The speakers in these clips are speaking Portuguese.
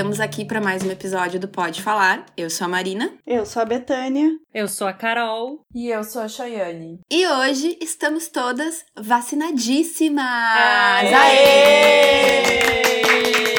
Estamos aqui para mais um episódio do Pode Falar. Eu sou a Marina. Eu sou a Betânia. Eu sou a Carol. E eu sou a Chayane. E hoje estamos todas vacinadíssimas! Aê! Aê!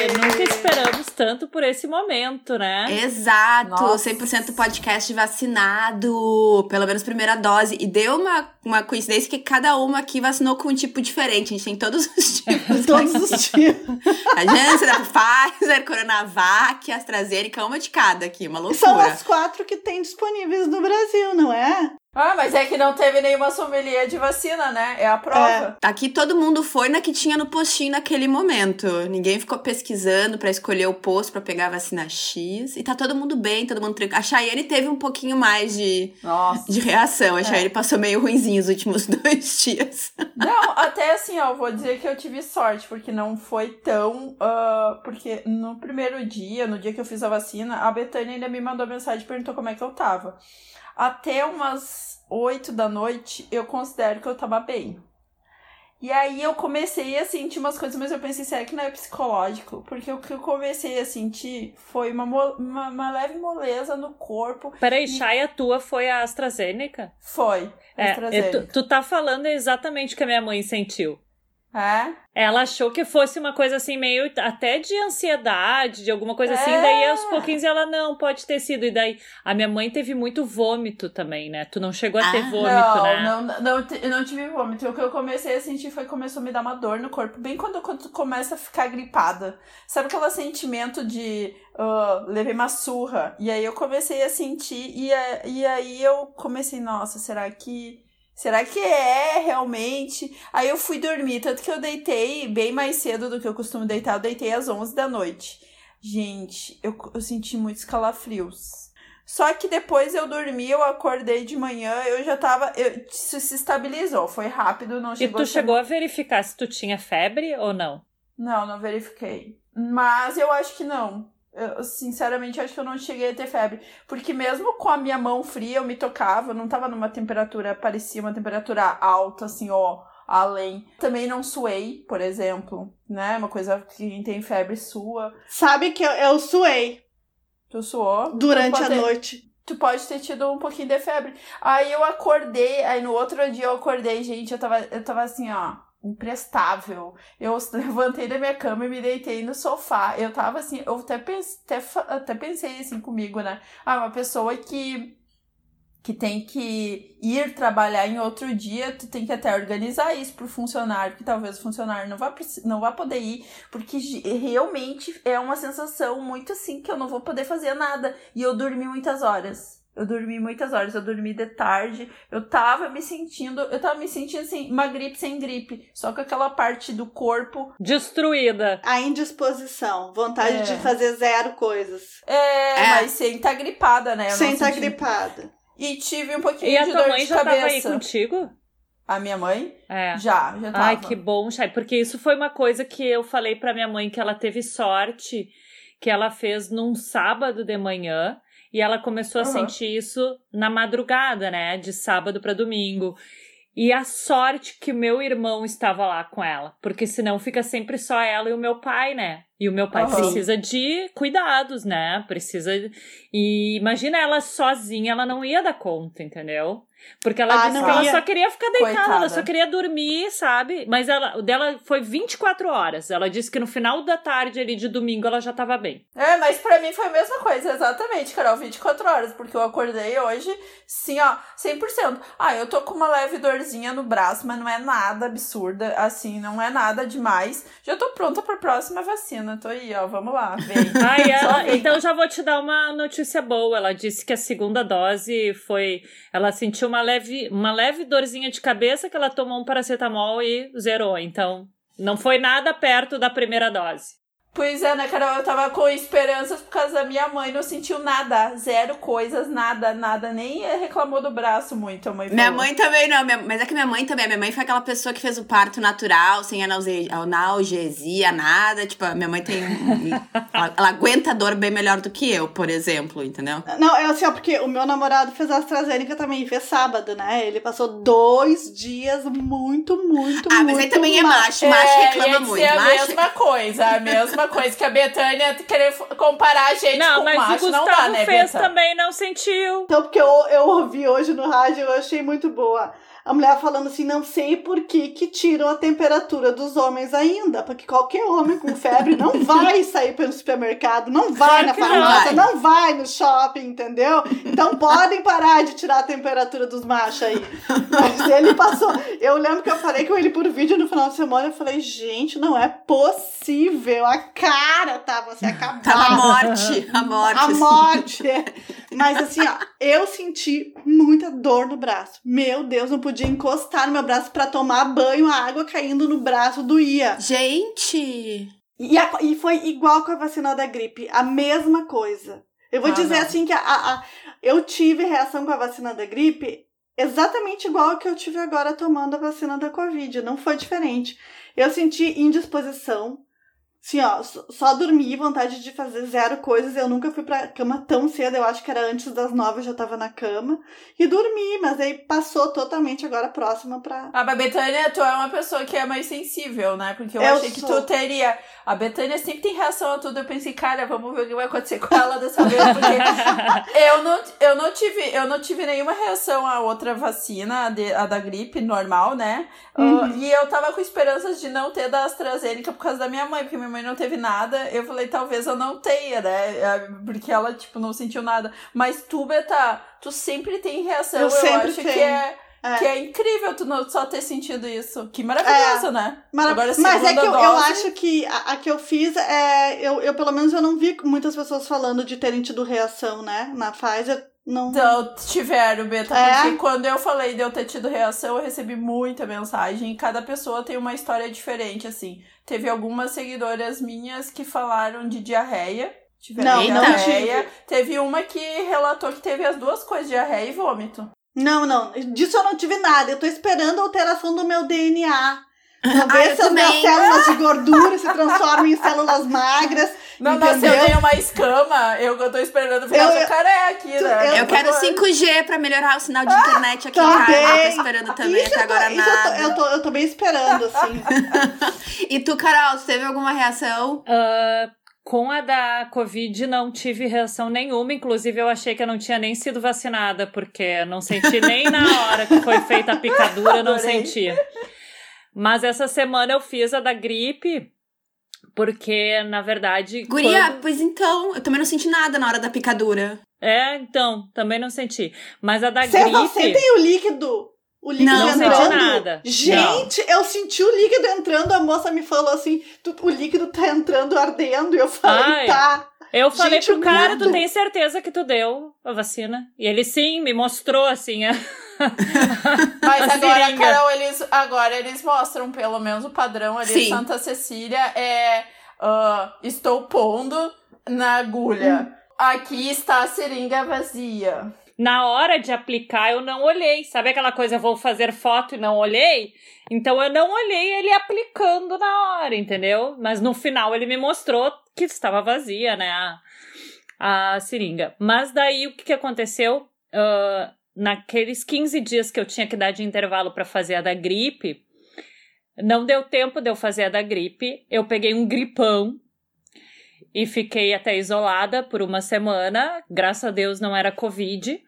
Nunca esperamos tanto por esse momento, né? Exato! Nossa. 100% podcast vacinado, pelo menos primeira dose. E deu uma, uma coincidência que cada uma aqui vacinou com um tipo diferente. A gente tem todos os tipos. todos os tipos. A Janssen, a Pfizer, Coronavac, AstraZeneca, uma de cada aqui, uma loucura. São as quatro que tem disponíveis no Brasil, não é? Ah, mas é que não teve nenhuma sommelier de vacina, né? É a prova. É. Aqui todo mundo foi na que tinha no postinho naquele momento. Ninguém ficou pesquisando para escolher o posto para pegar a vacina X. E tá todo mundo bem, todo mundo tranquilo. A Chayane teve um pouquinho mais de, Nossa. de reação. A é. Chayane passou meio ruimzinho os últimos dois dias. Não, até assim, ó, vou dizer que eu tive sorte, porque não foi tão. Uh, porque no primeiro dia, no dia que eu fiz a vacina, a Betânia ainda me mandou mensagem e perguntou como é que eu tava até umas 8 da noite, eu considero que eu tava bem. E aí eu comecei a sentir umas coisas, mas eu pensei, será que não é psicológico? Porque o que eu comecei a sentir foi uma, uma, uma leve moleza no corpo. Peraí, e... Chay, a tua foi a AstraZeneca? Foi, é, AstraZeneca. Tu, tu tá falando exatamente o que a minha mãe sentiu. É? Ela achou que fosse uma coisa assim, meio até de ansiedade, de alguma coisa assim. é. assim. Daí aos pouquinhos ela, não, pode ter sido. E daí a minha mãe teve muito vômito também, né? Tu não chegou a ter ah, vômito, não, né? Não, não, eu não tive vômito. O que eu comecei a sentir foi que começou a me dar uma dor no corpo, bem quando, quando tu começa a ficar gripada. Sabe aquele sentimento de uh, levei uma surra? E aí eu comecei a sentir, e, e aí eu comecei, nossa, será que Será que é realmente? Aí eu fui dormir, tanto que eu deitei bem mais cedo do que eu costumo deitar, eu deitei às 11 da noite. Gente, eu, eu senti muitos calafrios. Só que depois eu dormi, eu acordei de manhã, eu já tava. Eu, isso se estabilizou, foi rápido, não chegou E tu chegou a verificar se tu tinha febre ou não? Não, não verifiquei. Mas eu acho que não. Eu, sinceramente, acho que eu não cheguei a ter febre. Porque mesmo com a minha mão fria, eu me tocava, eu não tava numa temperatura, parecia uma temperatura alta, assim, ó, além. Também não suei, por exemplo, né? Uma coisa que quem tem febre sua. Sabe que eu, eu suei. Tu suou? Durante a ter, noite. Tu pode ter tido um pouquinho de febre. Aí eu acordei, aí no outro dia eu acordei, gente, eu tava, eu tava assim, ó imprestável. Eu levantei da minha cama e me deitei no sofá. Eu tava assim, eu até, pense, até, até pensei assim comigo, né? Ah, uma pessoa que que tem que ir trabalhar em outro dia, tu tem que até organizar isso pro funcionário, que talvez o funcionário não vá, não vá poder ir, porque realmente é uma sensação muito assim que eu não vou poder fazer nada. E eu dormi muitas horas. Eu dormi muitas horas, eu dormi de tarde. Eu tava me sentindo, eu tava me sentindo assim, uma gripe sem gripe, só com aquela parte do corpo destruída. A indisposição, vontade é. de fazer zero coisas. É, é. mas sem estar tá gripada, né? Eu sem estar tá gripada. E tive um pouquinho e de dor de cabeça. E a tua mãe já tava aí contigo? A minha mãe? É. Já, já tava. Ai, que bom, Chay, porque isso foi uma coisa que eu falei pra minha mãe que ela teve sorte que ela fez num sábado de manhã e ela começou uhum. a sentir isso na madrugada, né? De sábado para domingo. E a sorte que o meu irmão estava lá com ela, porque senão fica sempre só ela e o meu pai, né? E o meu pai uhum. precisa de cuidados, né? Precisa. E imagina ela sozinha, ela não ia dar conta, entendeu? Porque ela ah, disse que ela só queria ficar deitada, Coitada. ela só queria dormir, sabe? Mas ela, o dela foi 24 horas. Ela disse que no final da tarde ali de domingo ela já tava bem. É, mas para mim foi a mesma coisa, exatamente, Carol, 24 horas, porque eu acordei hoje, sim, ó, 100%. Ah, eu tô com uma leve dorzinha no braço, mas não é nada absurda, assim, não é nada demais. Já tô pronta pra próxima vacina, tô aí, ó, vamos lá, vem. Ai, ela, então já vou te dar uma notícia boa. Ela disse que a segunda dose foi, ela sentiu uma leve, uma leve dorzinha de cabeça que ela tomou um paracetamol e zerou. Então, não foi nada perto da primeira dose. Pois é, né, Carol? Eu tava com esperanças por causa da minha mãe, não sentiu nada, zero coisas, nada, nada, nem reclamou do braço muito, a mãe Minha mãe também não, mas é que minha mãe também, minha mãe foi aquela pessoa que fez o parto natural, sem analgesia, nada, tipo, minha mãe tem, ela, ela, aguenta dor bem melhor do que eu, por exemplo, entendeu? Não, é assim, ó, porque o meu namorado fez a AstraZeneca também, fez sábado, né, ele passou dois dias muito, muito, ah, muito Ah, mas aí também é macho, macho é, reclama muito. É a macho... mesma coisa, a mesma mesma coisa que a Betânia querer comparar a gente não, com mas macho. o não Gustavo dá, né, fez Beta? também, não sentiu. Então, porque eu, eu ouvi hoje no rádio, eu achei muito boa. A mulher falando assim, não sei por que que tiram a temperatura dos homens ainda, porque qualquer homem com febre não vai sair pelo supermercado, não vai na farmácia, não vai no shopping, entendeu? Então podem parar de tirar a temperatura dos machos aí. Mas ele passou, eu lembro que eu falei com ele por vídeo no final de semana, eu falei, gente, não é possível, a cara tava assim, acabada. Tava a morte, a morte. A assim. morte. Mas assim, ó, eu senti muita dor no braço. Meu Deus, não podia encostar no meu braço pra tomar banho, a água caindo no braço doía. Gente, E, a- e foi igual com a vacina da gripe, a mesma coisa. Eu vou Ah, dizer não. assim que a, a- eu tive reação com a vacina da gripe exatamente igual a que eu tive agora tomando a vacina da Covid. Não foi diferente. Eu senti indisposição. Assim, ó, só, dormi, vontade de fazer zero coisas. Eu nunca fui pra cama tão cedo, eu acho que era antes das nove, eu já tava na cama. E dormi, mas aí passou totalmente agora próxima pra. Ah, mas Betânia, tu é uma pessoa que é mais sensível, né? Porque eu, Eu achei que sou. tu teria. A Betânia sempre tem reação a tudo. Eu pensei, cara, vamos ver o que vai acontecer com ela dessa vez. Porque eu não, eu não tive, eu não tive nenhuma reação à outra vacina, a, de- a da gripe normal, né? Uhum. Ah, e eu tava com esperanças de não ter da AstraZeneca por causa da minha mãe, porque minha mãe não teve nada. Eu falei, talvez eu não tenha, né? É, Porque ela, tipo, não sentiu nada. Mas tu, Beta, tu sempre tem reação. Eu Eu, sempre acho que tenho. é. É. Que é incrível tu não só ter sentido isso. Que maravilhoso, né? Mara- Agora, Mas é que eu, eu dose- acho que a, a que eu fiz é. Eu, eu, pelo menos, eu não vi muitas pessoas falando de terem tido reação, né? Na Pfizer. Não. Então, tiveram, Beta, É? porque quando eu falei de eu ter tido reação, eu recebi muita mensagem e cada pessoa tem uma história diferente, assim. Teve algumas seguidoras minhas que falaram de diarreia. Tiveram Não, não diarreia. Teve uma que relatou que teve as duas coisas, diarreia e vômito. não, não. Disso eu não tive nada. Eu tô esperando a alteração do meu DNA. Pra Ah, ver eu se as minhas também. células de gordura se transformam em células magras. Não Entendeu? nasceu nem uma escama, eu, eu tô esperando ficar Eu- eu, jacaré aqui, né? eu- eu quero favor. 5G pra melhorar o sinal de internet aqui em casa. também. Eu tô esperando também, Isso até eu tô- agora eu tô- nada. Eu tô, eu tô bem esperando, assim. E tu, Carol, teve alguma reação? Ah, com a da Covid não tive reação nenhuma, inclusive eu achei que eu não tinha nem sido vacinada, porque não senti nem na hora que foi feita a picadura, eu não senti. Mas essa semana eu fiz a da gripe, porque na verdade. Guria, quando- pois então, eu também não senti nada na hora da picadura. É, então, também não senti. Mas a da Vocês não gripe. sentem o líquido? O líquido Não, entrando? não senti nada. Gente, eu senti o líquido entrando. A moça me falou assim: "Tu- o líquido tá entrando ardendo. E eu falei: Ai. tá. Eu falei Gente, pro cara, tu tem certeza que tu deu a vacina? E ele sim, me mostrou assim. a- Mas agora, seringa. Carol, eles, agora eles mostram pelo menos o padrão ali. Sim. Santa Cecília é ah, estou pondo na agulha. Aqui está a seringa vazia. Na hora de aplicar, eu não olhei. Sabe aquela coisa, vou fazer foto e não olhei? Então eu não olhei ele aplicando na hora, entendeu? Mas no final ele me mostrou que estava vazia, né? A, a seringa. Mas daí o que, que aconteceu? Ah, naqueles 15 dias que eu tinha que dar de intervalo para fazer a da gripe, não deu tempo de eu fazer a da gripe. Eu peguei um gripão e fiquei até isolada por uma semana. Graças a Deus não era Covid.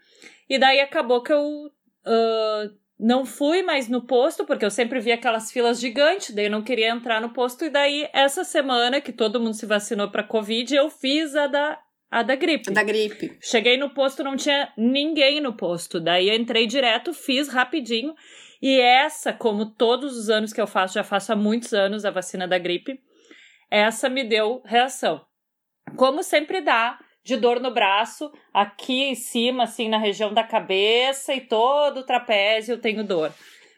E daí acabou que eu ah, não fui mais no posto, porque eu sempre via aquelas filas gigantes, daí eu não queria entrar no posto. E daí, essa semana que todo mundo se vacinou para Covid, eu fiz a da, a da gripe. Da gripe. Cheguei no posto, não tinha ninguém no posto. Daí eu entrei direto, fiz rapidinho. E essa, como todos os anos que eu faço, já faço há muitos anos a vacina da gripe, essa me deu reação. Como sempre dá, de dor no braço, aqui em cima, assim, na região da cabeça e todo o trapézio eu tenho dor.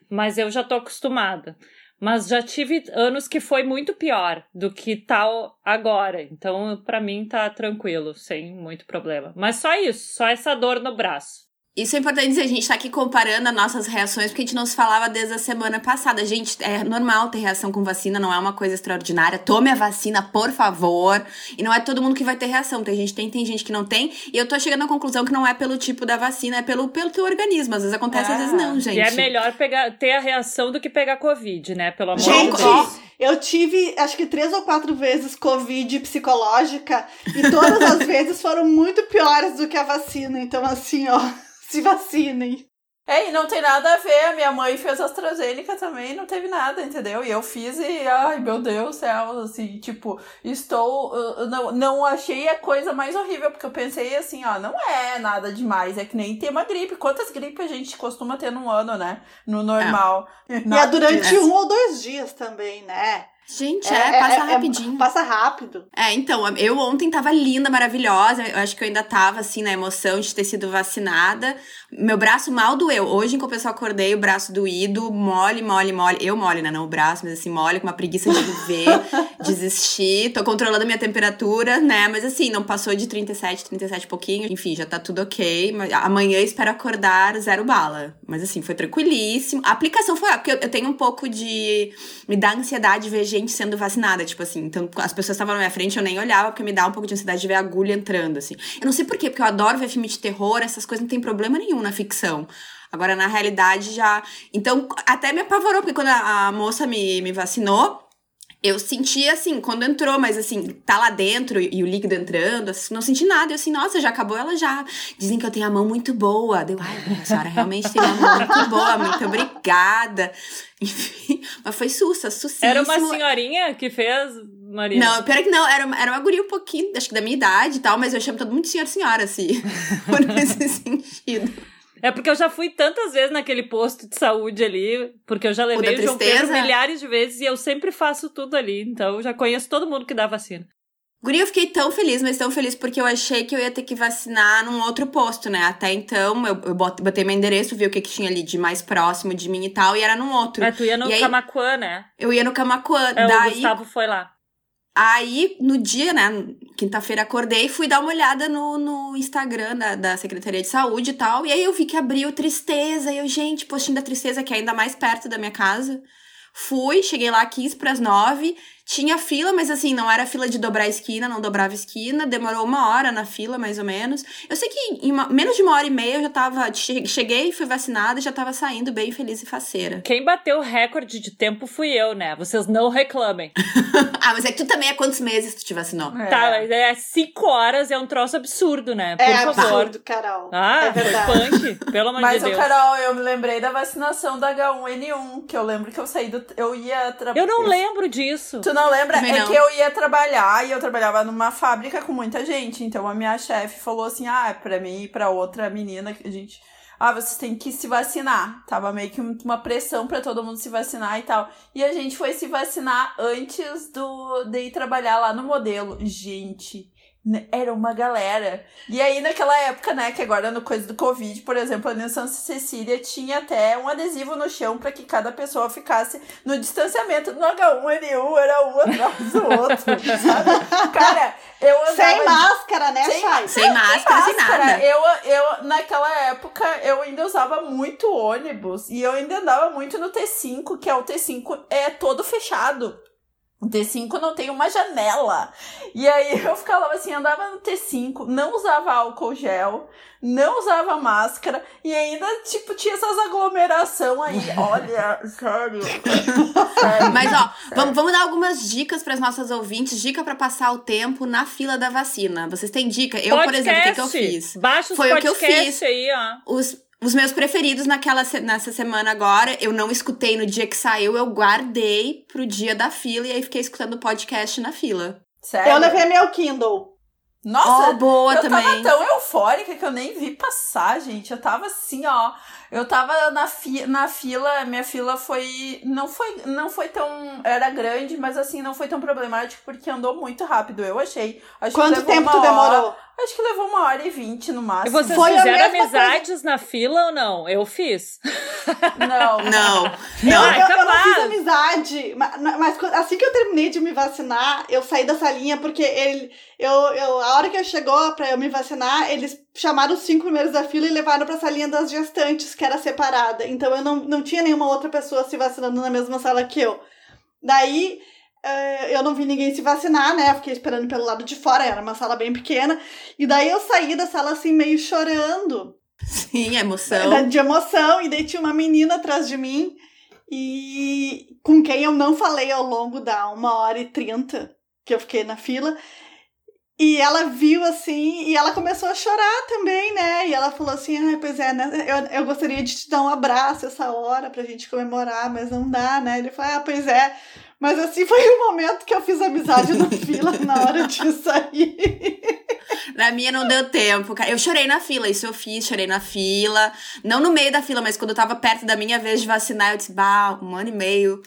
Mas eu já tô acostumada. Mas já tive anos que foi muito pior do que tal agora. Então, pra mim, tá tranquilo, sem muito problema. Mas só isso, só essa dor no braço. Isso é importante dizer, a gente tá aqui comparando as nossas reações, porque a gente não se falava desde a semana passada. Gente, é normal ter reação com vacina, não é uma coisa extraordinária. Tome a vacina, por favor. E não é todo mundo que vai ter reação. Tem gente que tem, tem gente que não tem. E eu tô chegando à conclusão que não é pelo tipo da vacina, é pelo, pelo teu organismo. Às vezes acontece, às vezes não, gente. E é melhor pegar, ter a reação do que pegar Covid, né? Pelo amor Gente, de Deus. Eu tive, acho que três ou quatro vezes Covid psicológica e todas as vezes foram muito piores do que a vacina. Então, assim, ó, se vacinem. É, e não tem nada a ver. A minha mãe fez AstraZeneca também, não teve nada, entendeu? E eu fiz e, ai, meu Deus do céu, assim, tipo, estou. Uh, não, não achei a coisa mais horrível, porque eu pensei assim, ó, não é nada demais, é que nem ter uma gripe. Quantas gripes a gente costuma ter num ano, né? No normal. É. E é durante um ou dois dias também, né? Gente, é, é passa é, é rapidinho. É, passa rápido. É, então, eu ontem tava linda, maravilhosa. Eu acho que eu ainda tava, assim, na emoção de ter sido vacinada. Meu braço mal doeu. Hoje, em compensação, eu acordei, o braço doído, mole, mole, mole. Eu mole, né? Não o braço, mas assim, mole, com uma preguiça de viver, desistir. Tô controlando a minha temperatura, né? Mas assim, não passou de 37, 37 e pouquinho. Enfim, já tá tudo ok. Mas amanhã espero acordar zero bala. Mas assim, foi tranquilíssimo. A aplicação foi, porque eu tenho um pouco de. Me dá ansiedade ver gente sendo vacinada, tipo assim. Então, as pessoas estavam na minha frente, eu nem olhava, porque me dá um pouco de ansiedade de ver a agulha entrando, assim. Eu não sei porquê, porque eu adoro ver filme de terror, essas coisas não tem problema nenhum na ficção. Agora, na realidade, já. Então, até me apavorou, porque quando a, a moça me, me vacinou, eu senti assim, quando entrou, mas assim, tá lá dentro e, o líquido entrando, assim, não senti nada. Eu assim, nossa, já acabou ela já. Dizem que eu tenho a mão muito boa. Deu, ai, a senhora realmente tem uma mão muito boa, muito obrigada. Enfim, mas foi sussa, sucíssimo. Era uma senhorinha que fez, Não, pior que não, era, uma, era uma guria um pouquinho, acho que da minha idade e tal, mas eu chamo todo mundo de senhora senhora, assim, por nesse sentido. É porque eu já fui tantas vezes naquele posto de saúde ali, porque eu já levei o, o João Pedro milhares de vezes e eu sempre faço tudo ali. Então eu já conheço todo mundo que dá vacina. Guria, eu fiquei tão feliz, mas tão feliz porque eu achei que eu ia ter que vacinar num outro posto, né? Até então, eu, eu botei meu endereço, vi o que, que tinha ali de mais próximo de mim e tal, e era num outro. É, tu ia no Camacuã, né? Eu ia no Camacuã. É, daí... O Gustavo foi lá. Aí, no dia, né, quinta-feira acordei fui dar uma olhada no, no Instagram da, da Secretaria de Saúde e tal. E aí eu vi que abriu Tristeza. E eu, gente, postinho da Tristeza, que é ainda mais perto da minha casa. Fui, cheguei lá 15 para as 9 tinha fila, mas assim, não era fila de dobrar a esquina, não dobrava esquina. Demorou uma hora na fila, mais ou menos. Eu sei que em uma, menos de uma hora e meia eu já tava. Cheguei, fui vacinada e já tava saindo bem feliz e faceira. Quem bateu o recorde de tempo fui eu, né? Vocês não reclamem. ah, mas é que tu também é quantos meses tu te vacinou? É. Tá, mas é cinco horas, é um troço absurdo, né? Por é favor. absurdo, Carol. Ah, é verdade. foi punk, pelo amor mas, de Deus. Mas, Carol, eu me lembrei da vacinação da H1N1, que eu lembro que eu saí do. Eu ia trabalhar. Eu não lembro disso. Tu não lembra? Também é não. que eu ia trabalhar e eu trabalhava numa fábrica com muita gente. Então a minha chefe falou assim: ah, pra mim e pra outra menina que a gente. Ah, vocês têm que se vacinar. Tava meio que uma pressão para todo mundo se vacinar e tal. E a gente foi se vacinar antes do de ir trabalhar lá no modelo. Gente, era uma galera. E aí, naquela época, né, que agora no coisa do Covid, por exemplo, ali em Santa Cecília tinha até um adesivo no chão para que cada pessoa ficasse no distanciamento. No H1N1 era um atrás do outro, sabe? Cara, eu andava. Sem máscara, né, sem, Chay? Sem máscara, sem nada. Eu, eu, naquela época, eu ainda usava muito ônibus e eu ainda andava muito no T5, que é o T5 é todo fechado. O T5 não tem uma janela. E aí eu ficava assim, andava no T5, não usava álcool gel, não usava máscara e ainda, tipo, tinha essas aglomeração aí. Olha, sério. sério Mas, ó, Vamos, vamos dar algumas dicas para as nossas ouvintes, dica para passar o tempo na fila da vacina. Vocês têm dica? Eu, podcast. por exemplo, o que, que eu fiz? Baixa os Foi o que eu fiz. aí, ó. Os os meus preferidos naquela nessa semana agora, eu não escutei no dia que saiu, eu guardei pro dia da fila e aí fiquei escutando o podcast na fila. Sério? Eu levei meu Kindle. Nossa, oh, boa eu também. tava tão eufórica que eu nem vi passar, gente. Eu tava assim, ó. Eu tava na, fi na fila, minha fila foi. Não foi, não foi tão. Era grande, mas assim, não foi tão problemático porque andou muito rápido, eu achei. Acho Quanto tempo tu demorou? Acho que levou uma hora e vinte no máximo. E vocês Foi fizeram amizades coisa... na fila ou não? Eu fiz. Não. Não. não. Eu, eu, eu, não fiz amizade, mas, mas, assim que eu terminei de me vacinar, eu saí da salinha porque ele, eu, eu, a hora que eu chegou pra eu me vacinar, eles chamaram os cinco primeiros da fila e levaram pra salinha das gestantes, que era separada. Então eu não, não tinha nenhuma outra pessoa se vacinando na mesma sala que eu. Daí é, eu não vi ninguém se vacinar, né? fiquei esperando pelo lado de fora, era uma sala bem pequena. E daí eu saí da sala assim, meio chorando. Sim, emoção. De emoção. E daí tinha uma menina atrás de mim. e com quem eu não falei ao longo da uma hora e trinta que eu fiquei na fila. E ela viu assim, e ela começou a chorar também, né? E ela falou assim: ah, pois é, né? eu, eu gostaria de te dar um abraço essa hora pra gente comemorar, mas não dá, né? Ele falou: ah, pois é. Mas assim, foi o momento que eu fiz amizade na fila na hora de sair. Na minha não deu tempo, cara. Eu chorei na fila, isso eu fiz, chorei na fila. Não no meio da fila, mas quando eu tava perto da minha vez de vacinar, eu disse, bah, um ano e meio.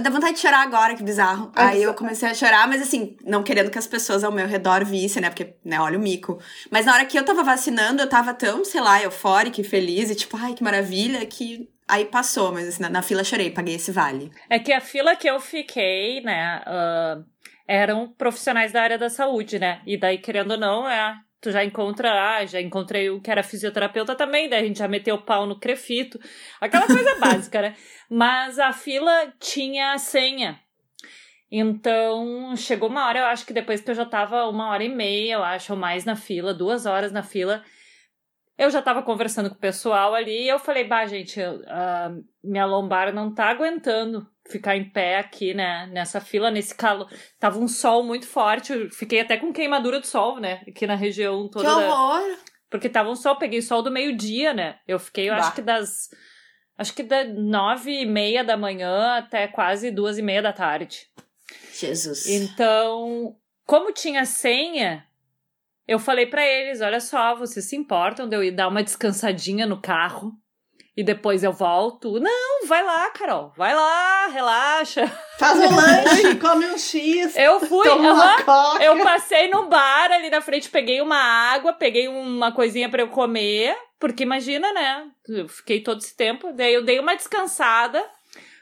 Dá vontade de chorar agora, que bizarro. Aí eu comecei a chorar, mas assim, não querendo que as pessoas ao meu redor vissem, né? Porque, né, olha o mico. Mas na hora que eu tava vacinando, eu tava tão, sei lá, eufórica e feliz, e tipo, ai, que maravilha, que aí passou, mas assim, na, na fila chorei, paguei esse vale. É que a fila que eu fiquei, né, uh, eram profissionais da área da saúde, né? E daí, querendo ou não, é tu já encontra, ah, já encontrei o que era fisioterapeuta também, daí a gente já meteu o pau no crefito, aquela coisa básica, né? Mas a fila tinha senha. Então, chegou uma hora, eu acho que depois que eu já tava uma hora e meia, eu acho, ou mais na fila, duas horas na fila, eu já tava conversando com o pessoal ali e eu falei, bah, gente, uh, minha lombar não tá aguentando ficar em pé aqui, né, nessa fila, nesse calor. Tava um sol muito forte, eu fiquei até com queimadura do sol, né, aqui na região toda. Que horror! Da... Porque tava um sol, peguei sol do meio-dia, né, eu fiquei, eu bah. acho que das... Acho que da nove e meia da manhã até quase duas e meia da tarde. Jesus. Então, como tinha senha, eu falei para eles, olha só, vocês se importam de eu ir dar uma descansadinha no carro? e depois eu volto. Não, vai lá, Carol. Vai lá, relaxa. Faz um lanche, come um X. Eu fui, toma uma coca. eu passei no bar ali na frente, peguei uma água, peguei uma coisinha para eu comer, porque imagina, né? Eu fiquei todo esse tempo, daí eu dei uma descansada.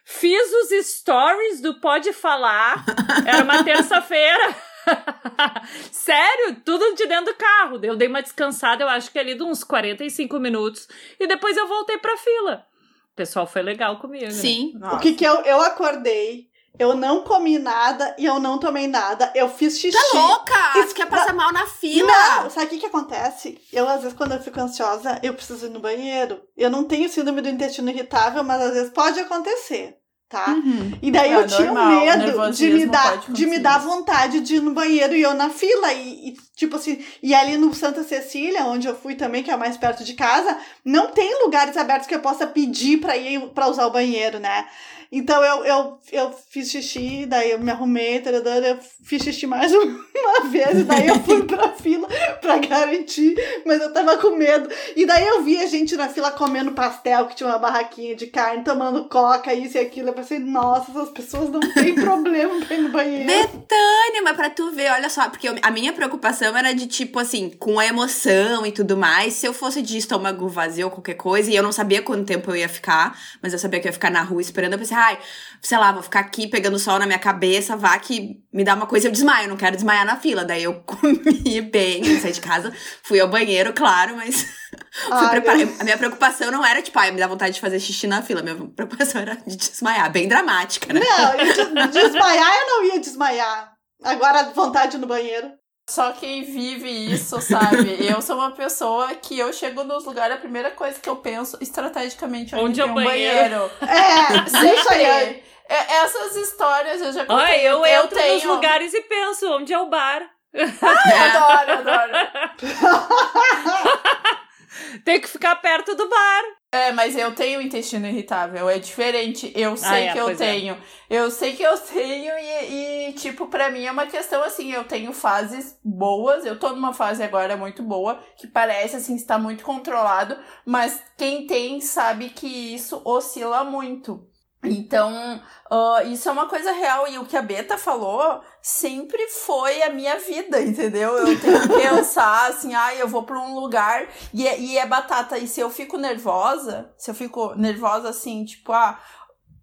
Fiz os stories do Pode Falar. Era uma terça-feira. Sério, tudo de dentro do carro. Eu dei uma descansada, eu acho que ali de uns 45 minutos. E depois eu voltei pra fila. O pessoal foi legal comigo. Né? Sim. Né? O que que eu, eu acordei, eu não comi nada e eu não tomei nada. Eu fiz xixi. Tá louca? Isso quer passar mal na fila. Não, sabe o que que acontece? Eu, às vezes, quando eu fico ansiosa, eu preciso ir no banheiro. Eu não tenho síndrome do intestino irritável, mas às vezes pode acontecer tá? Uhum. E daí é, eu tinha normal, medo de me dar de me dar vontade de ir no banheiro e eu na fila e, e, tipo assim, e ali no Santa Cecília, onde eu fui também, que é mais perto de casa, não tem lugares abertos que eu possa pedir para ir para usar o banheiro, né? Então eu, eu, eu fiz xixi, daí eu me arrumei, eu fiz xixi mais uma vez, e daí eu fui pra fila pra garantir, mas eu tava com medo. E daí eu vi a gente na fila comendo pastel, que tinha uma barraquinha de carne, tomando coca, isso e aquilo. Eu pensei, nossa, essas pessoas não têm problema pra ir no banheiro. Betânia, mas pra tu ver, olha só, porque eu, a minha preocupação era de tipo assim, com a emoção e tudo mais, se eu fosse de estômago vazio ou qualquer coisa, e eu não sabia quanto tempo eu ia ficar, mas eu sabia que eu ia ficar na rua esperando, eu pensei, ai, sei lá, vou ficar aqui pegando sol na minha cabeça, vá que me dá uma coisa, eu desmaio, não quero desmaiar na fila. Daí eu comi bem, saí de casa, fui ao banheiro, claro, mas fui. A minha preocupação não era, tipo, ai, me dá vontade de fazer xixi na fila. Minha preocupação era de desmaiar, bem dramática, né? Não, desmaiar eu não ia desmaiar. Agora, vontade no banheiro. Só quem vive isso, sabe? eu sou uma pessoa que eu chego nos lugares, a primeira coisa que eu penso estrategicamente é onde é o banheiro. banheiro. É, sempre. É, essas histórias eu já contei. Ai, eu, eu entro tenho... nos lugares e penso, onde é o bar? Ai, adoro, adoro. Tem que ficar perto do bar. É, mas eu tenho intestino irritável, é diferente. Eu sei ah, é, que eu é. tenho. É. Eu sei que eu tenho e, e, tipo, pra mim é uma questão assim, eu tenho fases boas, eu tô numa fase agora muito boa, que parece assim, estar muito controlado, mas quem tem sabe que isso oscila muito. Então, uh, isso é uma coisa real. E o que a Beta falou sempre foi a minha vida, entendeu? Eu tenho que pensar assim, ah, eu vou para um lugar e é, e é batata. E se eu fico nervosa, se eu fico nervosa assim, tipo, ah,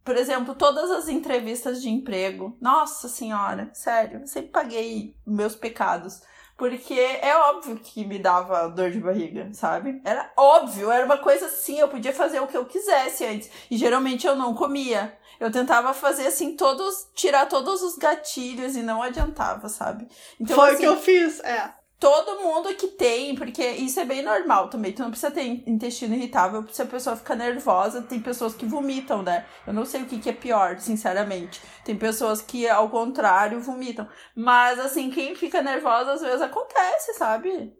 por exemplo, todas as entrevistas de emprego, nossa senhora, sério, eu sempre paguei meus pecados. Porque é óbvio que me dava dor de barriga, sabe? Era óbvio, era uma coisa assim, eu podia fazer o que eu quisesse antes. E geralmente eu não comia. Eu tentava fazer assim, todos, tirar todos os gatilhos e não adiantava, sabe? Então, Foi o assim, que eu fiz, é. Todo mundo que tem, porque isso é bem normal também. Tu não precisa ter intestino irritável se a pessoa fica nervosa. Tem pessoas que vomitam, né? Eu não sei o que, que é pior, sinceramente. Tem pessoas que, ao contrário, vomitam. Mas, assim, quem fica nervosa às vezes acontece, sabe?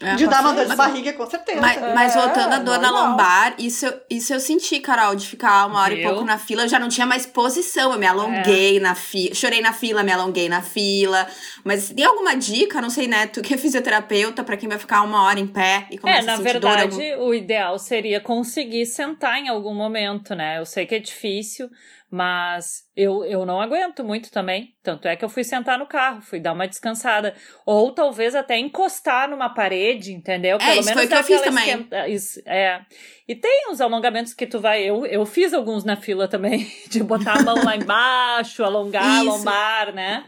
É, de dar uma dor de barriga, com certeza. Mas, mas é, voltando à dor normal. na lombar, isso, isso eu senti, Carol, de ficar uma hora Viu? e pouco na fila. Eu já não tinha mais posição. Eu me alonguei é. na fila. Chorei na fila, me alonguei na fila. Mas tem alguma dica? Não sei, né? Tu que é fisioterapeuta, para quem vai ficar uma hora em pé e começa É, na a verdade, dor, o ideal seria conseguir sentar em algum momento, né? Eu sei que é difícil. Mas eu, eu não aguento muito também. Tanto é que eu fui sentar no carro, fui dar uma descansada. Ou talvez até encostar numa parede, entendeu? É, Pelo isso menos foi o que eu fiz também. Esquenta... Isso, é. E tem uns alongamentos que tu vai. Eu, eu fiz alguns na fila também, de botar a mão lá embaixo, alongar a lombar, né?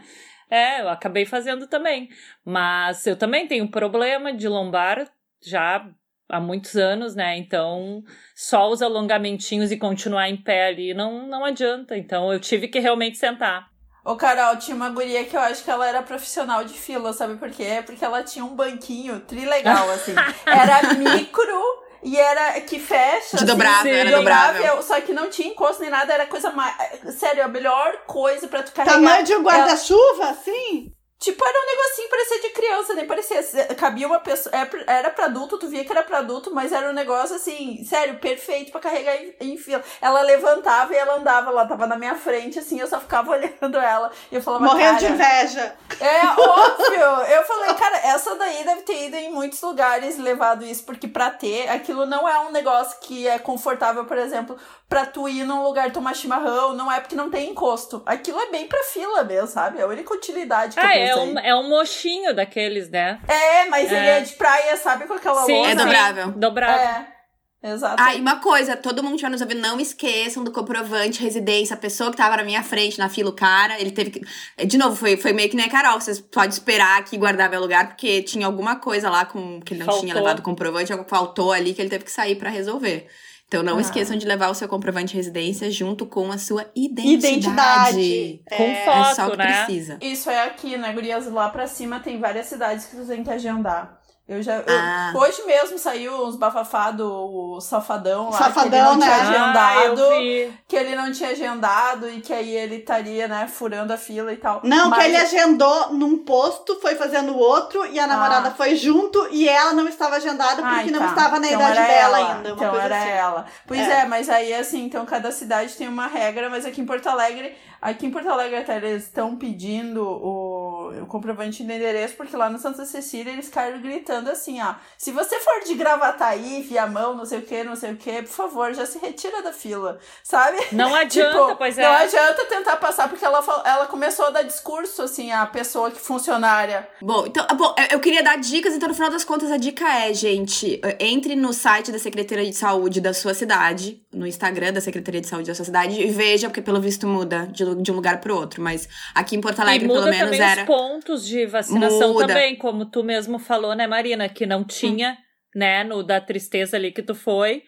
É, eu acabei fazendo também. Mas eu também tenho problema de lombar já há muitos anos, né? Então, só os alongamentinhos e continuar em pé ali não, não adianta. Então, eu tive que realmente sentar. Ô, Carol, tinha uma guria que eu acho que ela era profissional de fila, sabe por quê? Porque ela tinha um banquinho trilegal, assim. Era micro e era que fecha. De dobrável, assim, era dobrável. Só que não tinha encosto nem nada, era coisa mais. Sério, a melhor coisa pra tu carregar. Tamanho de um guarda-chuva, assim? Tipo, era um negocinho, parecia de criança, nem parecia. Cabia uma pessoa. É era pra adulto, tu via que era pra adulto, mas era um negócio assim, sério, perfeito para carregar em, em, fila. Ela levantava e ela andava, ela tava na minha frente, assim, eu só ficava olhando ela. E eu falava, Morrendo de inveja. É, óbvio. Eu falei, cara, essa daí deve ter ido em muitos lugares levado isso, porque pra ter, aquilo não é um negócio que é confortável, por exemplo, pra tu ir num lugar tomar chimarrão, não é porque não tem encosto. Aquilo é bem pra fila mesmo, sabe? É a única utilidade que ah, eu é um, é um mochinho daqueles, né? É, mas é. ele é de praia, sabe? Com aquela Sim, é dobrável. Dobrável. É. Exato. Ah, e uma coisa, todo mundo que vai nos ouvir, não esqueçam do comprovante de residência. A pessoa que tava na minha frente, na fila, o cara, ele teve que. De novo, foi, foi meio que nem a Carol. Vocês podem esperar aqui guardar meu lugar, porque tinha alguma coisa lá com que ele não faltou. tinha levado comprovante, algo faltou ali que ele teve que sair para resolver. Então não ah. esqueçam de levar o seu comprovante de residência junto com a sua identidade. Identidade. Com é. foto, é só o que né? precisa. Isso é aqui, né, Gurias? Lá pra cima tem várias cidades que você tem que agendar. Eu já. Ah. hoje mesmo saiu uns bafafá do Safadão lá. Safadão, que ele não né? tinha agendado. Ah, que ele não tinha agendado e que aí ele estaria, né, furando a fila e tal. Não, Mas... que ele agendou num posto, foi fazendo outro e a namorada ah. foi junto e ela não estava agendada porque Ai, tá. não estava na então idade dela ela. ainda. então era assim. ela. Pois é. é, mas aí assim, então cada cidade tem uma regra, mas aqui em Porto Alegre Aqui em Porto Alegre até eles estão pedindo o, o comprovante de endereço, porque lá no Santa Cecília eles caíram gritando assim, ó. Se você for de Gravataí, Viamão, não sei o que, não sei o que, por favor, já se retira da fila, sabe? Não adianta, tipo, pois é. Não adianta tentar passar, porque ela, ela começou a dar discurso, assim, a pessoa que funcionária. Bom, então, bom, eu queria dar dicas, então no final das contas a dica é, gente, entre no site da Secretaria de Saúde da sua cidade, no Instagram da Secretaria de Saúde da sua cidade, e veja, porque pelo visto muda de de um lugar para outro, mas aqui em Porto Alegre, pelo menos, era. Os pontos de vacinação muda. também, como tu mesmo falou, né, Marina? Que não tinha, hum. né, no da tristeza ali que tu foi.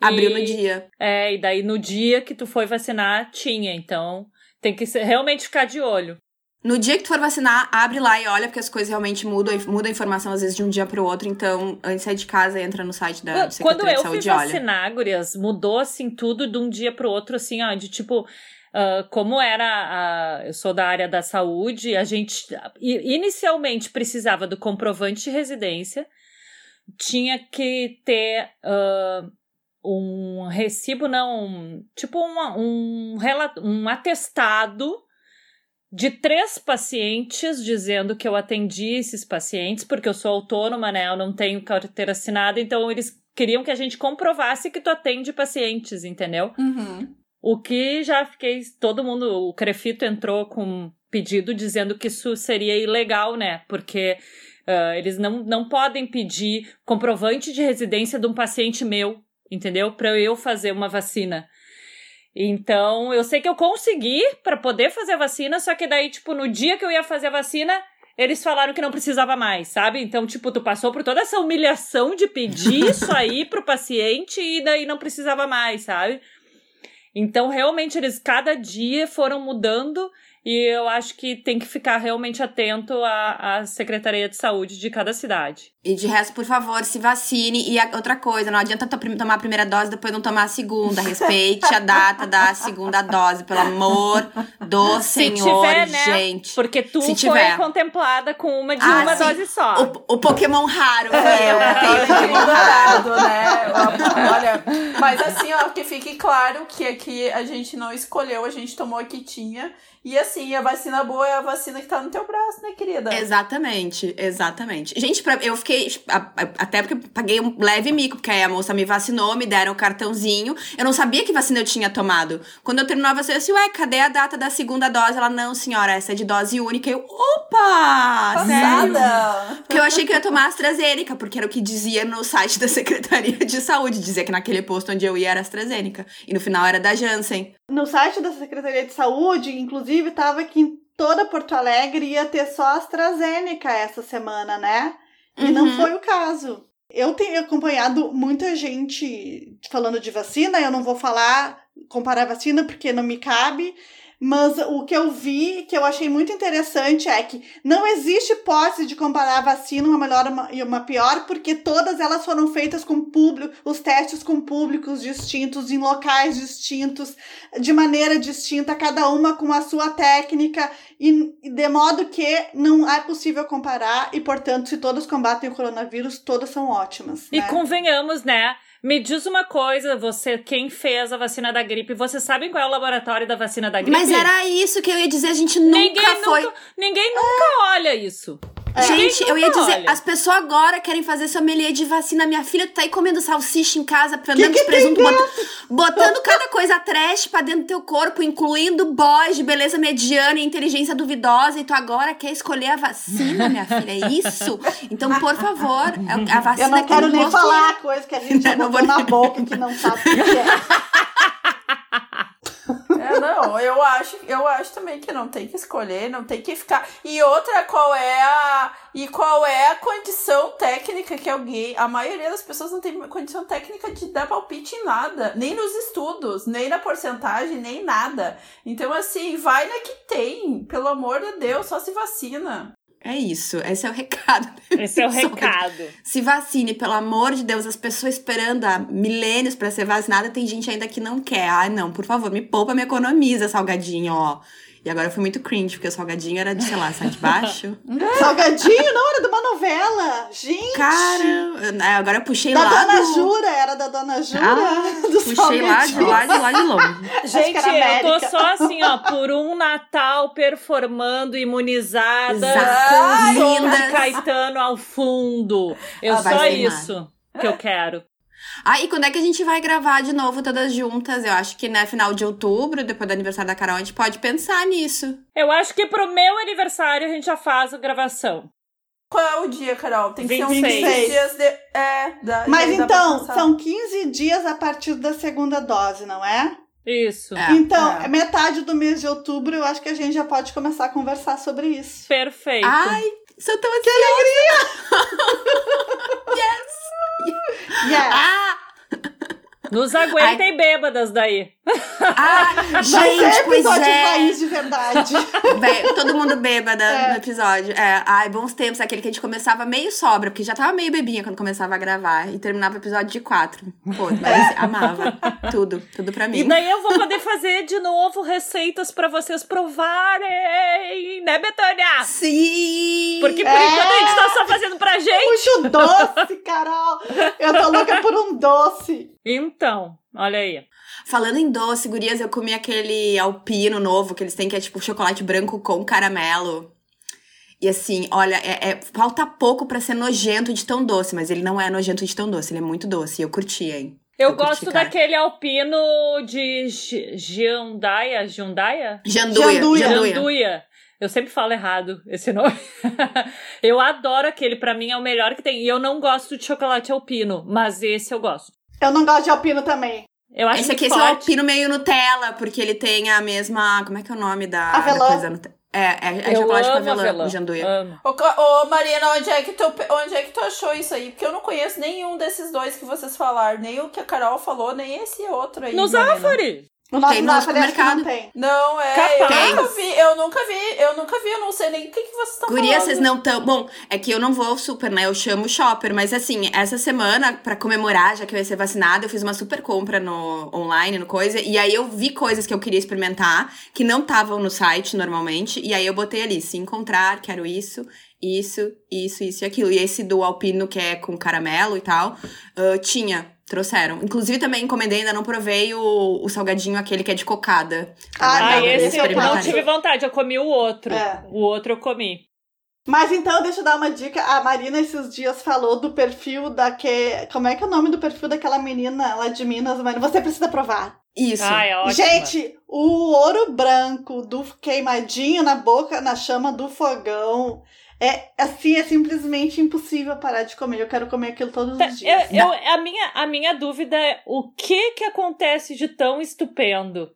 Abriu e, no dia. É, e daí no dia que tu foi vacinar, tinha. Então, tem que ser, realmente ficar de olho. No dia que tu for vacinar, abre lá e olha, porque as coisas realmente mudam, muda a informação às vezes de um dia para o outro. Então, antes de sair de casa, entra no site da Secretaria Quando eu de Saúde fui vacinar, gurias, mudou assim tudo de um dia para o outro, assim, ó, de tipo, Uh, como era a, eu sou da área da saúde, a gente inicialmente precisava do comprovante de residência, tinha que ter uh, um recibo, não, tipo um, um, um atestado de três pacientes dizendo que eu atendi esses pacientes, porque eu sou autônoma, né? Eu não tenho carteira assinada, então eles queriam que a gente comprovasse que tu atende pacientes, entendeu? Uhum. O que já fiquei. Todo mundo. O Crefito entrou com pedido dizendo que isso seria ilegal, né? Porque uh, eles não, não podem pedir comprovante de residência de um paciente meu, entendeu? Para eu fazer uma vacina. Então, eu sei que eu consegui para poder fazer a vacina, só que daí, tipo, no dia que eu ia fazer a vacina, eles falaram que não precisava mais, sabe? Então, tipo, tu passou por toda essa humilhação de pedir isso aí pro paciente e daí não precisava mais, sabe? Então, realmente, eles cada dia foram mudando E eu acho que tem que ficar realmente atento à, à Secretaria de Saúde de cada cidade. E de resto, por favor, se vacine. E a, outra coisa, não adianta to tomar a primeira dose e depois não tomar a segunda. Respeite a data da segunda dose, pelo amor do Se Senhor, tiver, né? gente. Porque tu Se foi tiver. contemplada com uma de Ah, uma sim. dose só. O, o Pokémon raro, foi eu É, que tenho o Pokémon raro. né? Olha, mas assim, ó, que fique claro que aqui a gente não escolheu, a gente tomou a que tinha. E assim, a vacina boa é a vacina que tá no teu braço, né, querida? Exatamente, exatamente. Gente, pra- eu fiquei. Até porque eu paguei um leve mico, porque aí a moça me vacinou, me deram o cartãozinho. Eu não sabia que vacina eu tinha tomado. Quando eu terminou a vacina, eu disse, ué, cadê a data da segunda dose? Ela, não, senhora, essa é de dose única. Eu, opa! Passada! Porque eu achei que eu ia tomar AstraZeneca, porque era o que dizia no site da Secretaria de Saúde. Dizia que naquele posto onde eu ia era AstraZeneca. E no final era da Janssen. No site da Secretaria de Saúde, inclusive, tava que em toda Porto Alegre ia ter só AstraZeneca essa semana, né? E não Uhum. foi o caso. Eu tenho acompanhado muita gente falando de vacina, eu não vou falar, comparar vacina, porque não me cabe. Mas o que eu vi, que eu achei muito interessante, é que não existe hipótese de comparar a vacina, uma melhor uma- e uma pior, porque todas elas foram feitas com público, os testes com públicos distintos, em locais distintos, de maneira distinta, cada uma com a sua técnica, e e de modo que não é possível comparar, e portanto, se todas combatem o coronavírus, todas são ótimas. E né? convenhamos, né? Me diz uma coisa, você, quem fez a vacina da gripe, você sabe qual é o laboratório da vacina da gripe? Mas era isso que eu ia dizer, a gente nunca Ninguém foi. nunca, ninguém nunca olha isso. Gente, eu ia dizer, olha. as pessoas agora querem fazer sommelier de vacina. Minha filha tá aí comendo salsicha em casa, vendendo os presuntos, botando, botando cada coisa trash pra dentro do teu corpo, incluindo boys de beleza mediana e inteligência duvidosa. E tu agora quer escolher a vacina, minha filha? É isso? Então, por favor, é a vacina Eu não que quero nem falar a coisa que a gente já Não botou vou na boca que não sabe o que é. É, não, eu acho, eu acho também que não tem que escolher, não tem que ficar. E outra, qual é a e qual é a condição técnica que alguém, a maioria das pessoas não tem condição técnica de dar palpite em nada, nem nos estudos, nem na porcentagem, nem nada. Então assim, vai na que tem, pelo amor de Deus, só se vacina. É isso, esse é o recado. Esse é o recado. Se vacine, pelo amor de Deus. As pessoas esperando há milênios pra ser vacinada, tem gente ainda que não quer. Ai, não, por favor, me poupa, me economiza, salgadinho, ó. E agora foi muito cringe, porque o salgadinho era de, sei lá, sai de baixo. Salgadinho não era de uma novela. Gente! Cara, é, agora eu puxei da lá Dona do... Jura, era da Dona Jura. Ah, do puxei lá de lá, de lá de longe. Gente, eu tô só assim, ó, por um Natal performando, imunizada, Exato, com som de. Caetano ao fundo. Eu Ah, só isso que eu quero. Ah, e quando é que a gente vai gravar de novo todas juntas? Eu acho que, né, final de outubro, depois do aniversário da Carol, a gente pode pensar nisso. Eu acho que pro meu aniversário a gente já faz a gravação. Qual é o dia, Carol? Tem que ser uns 26. 15 dias de. É, dá, Mas então, são 15 dias a partir da segunda dose, não é? Isso. É. Então, É. metade do mês de outubro, eu acho que a gente já pode começar a conversar sobre isso. Perfeito. Ai, sou tão ansiosa. Yes! Ah, Nos aguentem bêbadas daí. Ah, Vai ser gente, pois episódio é. raiz de verdade. Bem, todo mundo bêbada É. no episódio. É, ai, bons tempos, aquele que a gente começava meio sobra, porque já tava meio bebinha quando começava a gravar. E terminava o episódio de quatro. Pô, mas amava. Tudo, tudo pra mim. E daí eu vou poder fazer de novo receitas pra vocês provarem, né, Betânia? Sim! Porque por É. enquanto a gente tá só fazendo pra gente. Muito doce, Carol! Eu tô louca por um doce. Então, olha aí. Falando em doce, gurias, eu comi aquele alpino novo que eles têm, que é tipo chocolate branco com caramelo. E assim, olha, é, é- falta pouco pra ser nojento de tão doce, mas ele não é nojento de tão doce, ele é muito doce. E eu curti, hein? Eu, Eu gosto daquele alpino de Giandaia, Giandaia? Janduia, Janduia. janduia. Janduia. Eu sempre falo errado esse nome. eu adoro aquele, pra mim é o melhor que tem. E eu não gosto de chocolate alpino, mas esse eu gosto. Eu não gosto de alpino também. Eu acho Esse aqui esse é o alpino meio Nutella, porque ele tem a mesma. Como é que é o nome da, da Avelã. coisa? Nute- É, é, é eu chocolate com avelã, avelã. o janduia. Amo. Ô, ô, Mariana, onde é, que tu, onde é que tu achou isso aí? Porque eu não conheço nenhum desses dois que vocês falaram. Nem o que a Carol falou, nem esse outro aí. No. Zafari. O nosso Tem no que não supermercado. tem. Não, é, Capaz. eu nunca vi, eu nunca vi, eu nunca vi, eu não sei nem o que, que vocês estão Guria, falando. vocês não tão. Bom, é que eu não vou ao super, né? Eu chamo o shopper, mas assim, essa semana, pra comemorar, já que eu ia ser vacinada, eu fiz uma super compra no online, no coisa, e aí eu vi coisas que eu queria experimentar, que não estavam no site normalmente, e aí eu botei ali, se encontrar, quero isso, isso, isso, isso e aquilo. E esse do Alpino, que é com caramelo e tal, ah, tinha. Trouxeram. Inclusive, também encomendei, ainda não provei o, o salgadinho, aquele que é de cocada. Ah, Ah, esse eu não tive vontade, eu comi o outro. É. O outro eu comi. Mas então, deixa eu dar uma dica. A Marina esses dias falou do perfil da que. Como é que é o nome do perfil daquela menina lá de Minas, mano? Você precisa provar. Isso. Ai, ótimo. Gente, o ouro branco do queimadinho na boca, na chama do fogão. É assim, é simplesmente impossível parar de comer. Eu quero comer aquilo todos Tá, os dias. eu, eu- a, minha, a minha dúvida é o que que acontece de tão estupendo?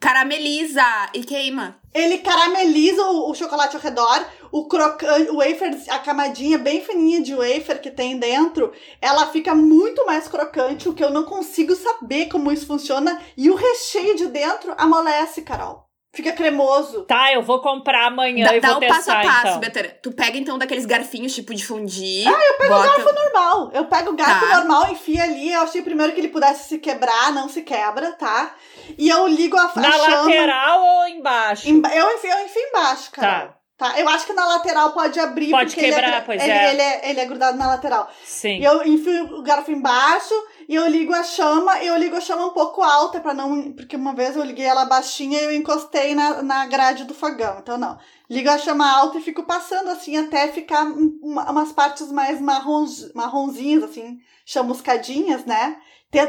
Carameliza e queima. Ele carameliza o, o chocolate ao redor, o crocante, o wafer, a camadinha bem fininha de wafer que tem dentro, ela fica muito mais crocante, o que eu não consigo saber como isso funciona, e o recheio de dentro amolece, Carol. Fica cremoso. Tá, eu vou comprar amanhã Dá, e dá vou o passo testar a passo, então. Betânia. Tu pega então daqueles garfinhos tipo de fundir. Ah, eu pego bota... Normal. Eu pego o garfo Tá. normal, enfio ali. Eu achei primeiro que ele pudesse se quebrar, não se quebra, tá? E eu ligo a, a Na chama. lateral ou embaixo? Emba- Eu enfio, eu enfio embaixo, Carol. Tá. Tá. Eu acho que na lateral pode abrir. Pode porque ele quebrar, gru- pois ele, é. Ele é. Ele é grudado na lateral. Sim. E eu enfio o garfo embaixo e eu ligo a chama. E eu ligo a chama um pouco alta para não. Porque uma vez eu liguei ela baixinha e eu encostei na, na grade do fogão. Então não. Ligo a chama alta e fico passando assim até ficar um- uma- umas partes mais marrons, marronzinhas, assim, chamuscadinhas, né?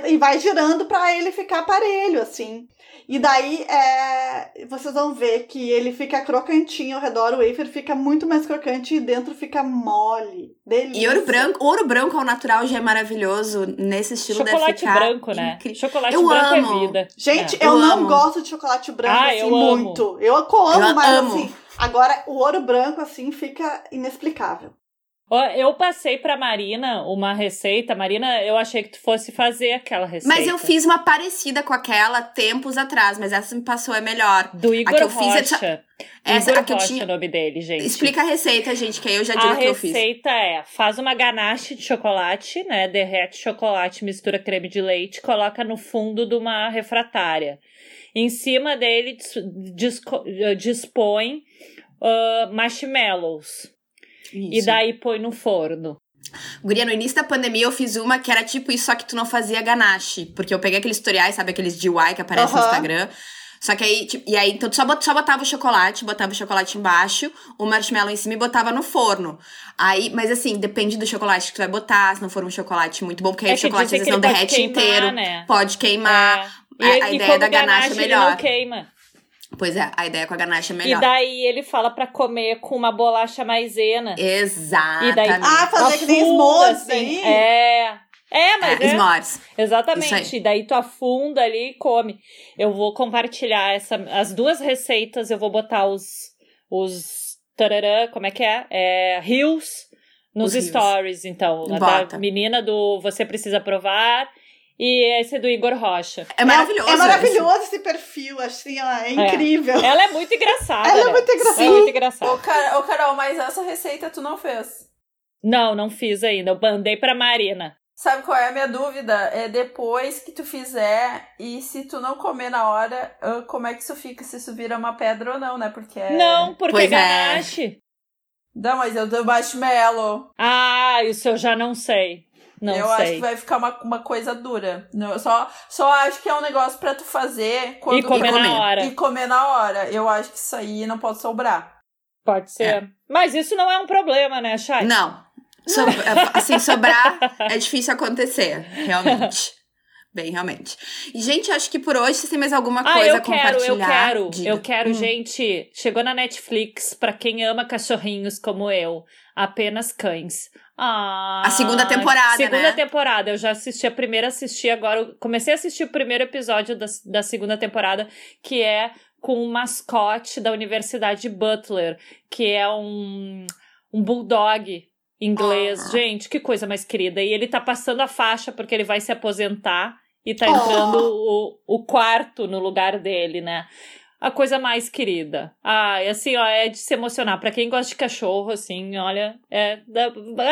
E vai girando para ele ficar parelho, assim. E daí é, vocês vão ver que ele fica crocantinho ao redor, o wafer fica muito mais crocante e dentro fica mole. Delícia. E ouro branco, ouro branco ao natural já é maravilhoso. Nesse estilo deve Chocolate ficar branco, né? incrível. Chocolate Eu branco amo. é vida. Gente, É. eu, Eu não amo. gosto de chocolate branco Ah, assim eu amo. muito. Eu amo, Eu mas amo. assim, agora o ouro branco assim fica inexplicável. Eu passei pra Marina uma receita. Marina, eu achei que tu fosse fazer aquela receita. Mas eu fiz uma parecida com aquela tempos atrás, mas essa me passou é melhor. Do Igor que eu fiz é Rocha. Essa Igor a que eu Rocha tinha. é o nome dele, gente. Explica a receita, gente, que aí eu já digo A o que eu fiz. receita é: faz uma ganache de chocolate, né? Derrete chocolate, mistura creme de leite, coloca no fundo de uma refratária. Em cima dele eh, dispõe ah, marshmallows. E Isso. daí põe no forno. Guria, no início da pandemia eu fiz uma que era tipo isso, só que tu não fazia ganache. Porque eu peguei aqueles tutoriais, sabe, aqueles DIY que aparecem no Aham. Instagram. Só que aí, tipo, e aí, então tu só, bot- só botava o chocolate, botava o chocolate embaixo, o marshmallow em cima e botava no forno. Aí, mas assim, depende do chocolate que tu vai botar, se não for um chocolate muito bom, porque aí É o chocolate às vezes não ele derrete queimar, inteiro. né? Pode queimar. É. A- a ideia como da ganache é ele melhor. não queima. Pois é, a ideia com a ganache é E melhor. daí ele fala pra comer com uma bolacha maisena. Exatamente. E daí- Ah, fazer que nem s'mores assim. É. É, mas É, é. s'mores. Exatamente. E daí tu afunda ali e come. Eu vou compartilhar essa, as duas receitas, eu vou botar os. os tararã, como é que é? É. Rios nos Os rios. stories, então. A Bota. da menina do Você Precisa Provar e esse do Igor Rocha. É maravilhoso. É, maravilhoso esse perfil, assim, ó, é incrível. Ela é muito engraçada. Ela é né? muito engraçada. Ela é muito engraçada. Ô, Car- ô, Carol, mas essa receita tu não fez. Não, não fiz ainda. Eu mandei pra Marina. Sabe qual é a minha dúvida? É depois que tu fizer e se tu não comer na hora, ah, como é que isso fica? Se isso vira uma pedra ou não, né? Porque é... Não, porque Pois é. ganache. Não, mas eu dou marshmallow. Ah, isso eu já não sei. Não eu sei. acho que vai ficar uma, uma coisa dura. Não, eu só, só acho que é um negócio pra tu fazer quando E comer E comer. na hora. e comer na hora. Eu acho que isso aí não pode sobrar. Pode ser. Mas isso não é um problema, né, Chay? Não. So- assim, sobrar é difícil acontecer, realmente. Bem, realmente. E, gente, acho que por hoje têm mais alguma Ah, coisa eu a quero, compartilhar? eu quero. Diga. Eu quero, Hum. gente. Chegou na Netflix, pra quem ama cachorrinhos como eu, apenas cães. Ah, A segunda temporada, Segunda né? temporada. Eu já assisti a primeira, assisti agora. Comecei a assistir o primeiro episódio da, da segunda temporada, que é com o mascote da Universidade de Butler, que é um, um bulldog inglês. Ah. Gente, que coisa mais querida. E ele tá passando a faixa porque ele vai se aposentar. E tá entrando o, o quarto no lugar dele, né? A coisa mais querida. Ah, e assim, ó, é de se emocionar. Pra quem gosta de cachorro, assim, olha, é.